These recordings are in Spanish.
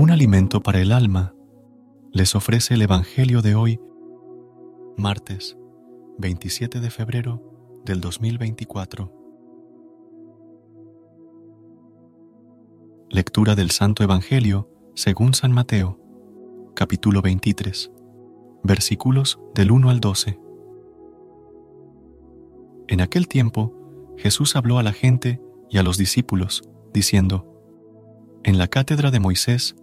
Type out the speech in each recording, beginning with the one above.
Un alimento para el alma les ofrece el Evangelio de hoy, martes 27 de febrero del 2024. Lectura del Santo Evangelio según San Mateo, capítulo 23, versículos del 1 al 12. En aquel tiempo, Jesús habló a la gente y a los discípulos, diciendo, En la cátedra de Moisés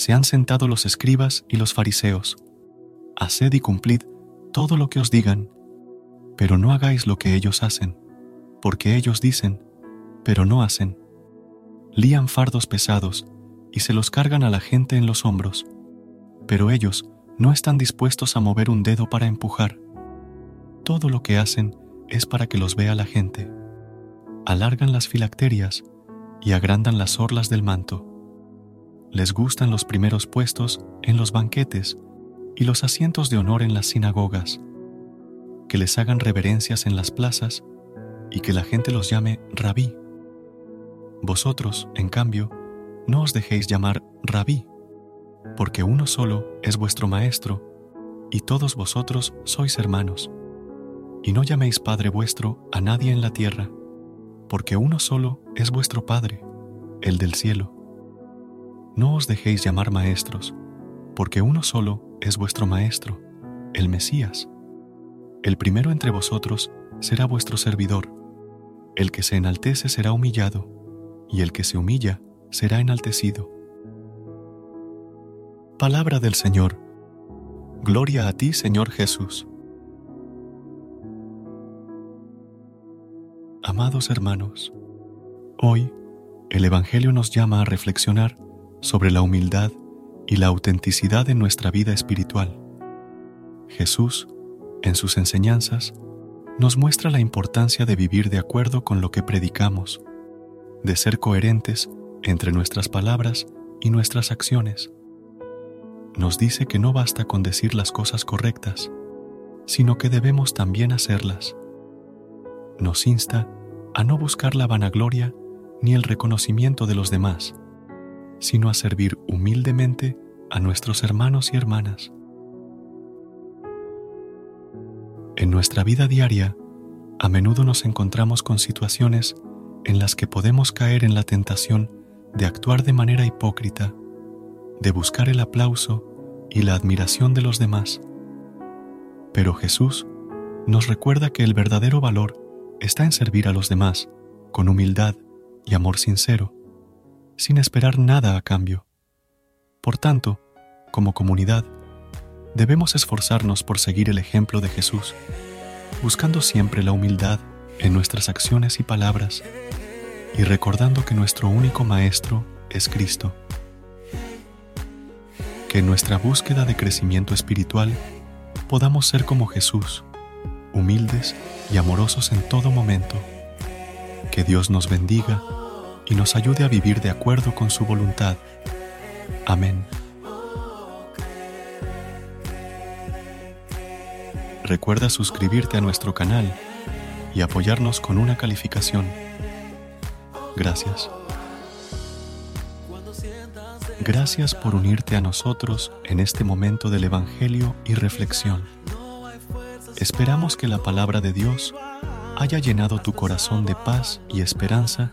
se han sentado los escribas y los fariseos. Haced y cumplid todo lo que os digan, pero no hagáis lo que ellos hacen, porque ellos dicen, pero no hacen. Lían fardos pesados y se los cargan a la gente en los hombros, pero ellos no están dispuestos a mover un dedo para empujar. Todo lo que hacen es para que los vea la gente. Alargan las filacterias y agrandan las orlas del manto. Les gustan los primeros puestos en los banquetes y los asientos de honor en las sinagogas, que les hagan reverencias en las plazas y que la gente los llame rabí. Vosotros, en cambio, no os dejéis llamar rabí, porque uno solo es vuestro maestro, y todos vosotros sois hermanos. Y no llaméis Padre vuestro a nadie en la tierra, porque uno solo es vuestro Padre, el del cielo. No os dejéis llamar maestros, porque uno solo es vuestro Maestro, el Mesías. El primero entre vosotros será vuestro servidor. El que se enaltece será humillado, y el que se humilla será enaltecido. Palabra del Señor. Gloria a ti, Señor Jesús. Amados hermanos, hoy el Evangelio nos llama a reflexionar sobre la humildad y la autenticidad en nuestra vida espiritual. Jesús, en sus enseñanzas, nos muestra la importancia de vivir de acuerdo con lo que predicamos, de ser coherentes entre nuestras palabras y nuestras acciones. Nos dice que no basta con decir las cosas correctas, sino que debemos también hacerlas. Nos insta a no buscar la vanagloria ni el reconocimiento de los demás, sino a servir humildemente a nuestros hermanos y hermanas. En nuestra vida diaria, a menudo nos encontramos con situaciones en las que podemos caer en la tentación de actuar de manera hipócrita, de buscar el aplauso y la admiración de los demás. Pero Jesús nos recuerda que el verdadero valor está en servir a los demás con humildad y amor sincero, sin esperar nada a cambio. Por tanto, como comunidad, debemos esforzarnos por seguir el ejemplo de Jesús, buscando siempre la humildad en nuestras acciones y palabras, y recordando que nuestro único Maestro es Cristo. Que en nuestra búsqueda de crecimiento espiritual podamos ser como Jesús, humildes y amorosos en todo momento. Que Dios nos bendiga y nos ayude a vivir de acuerdo con su voluntad. Amén. Recuerda suscribirte a nuestro canal y apoyarnos con una calificación. Gracias. Gracias por unirte a nosotros en este momento del Evangelio y reflexión. Esperamos que la palabra de Dios haya llenado tu corazón de paz y esperanza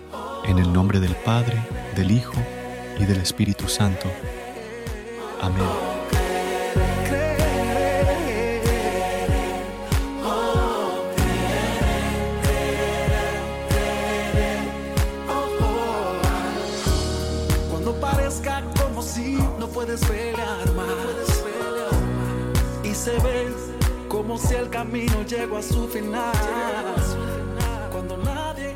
en el nombre del Padre, del Hijo y del Espíritu Santo. Amén. Cuando parezca como si no puedes pelear más y se ve como si el camino llegó a su final. Cuando nadie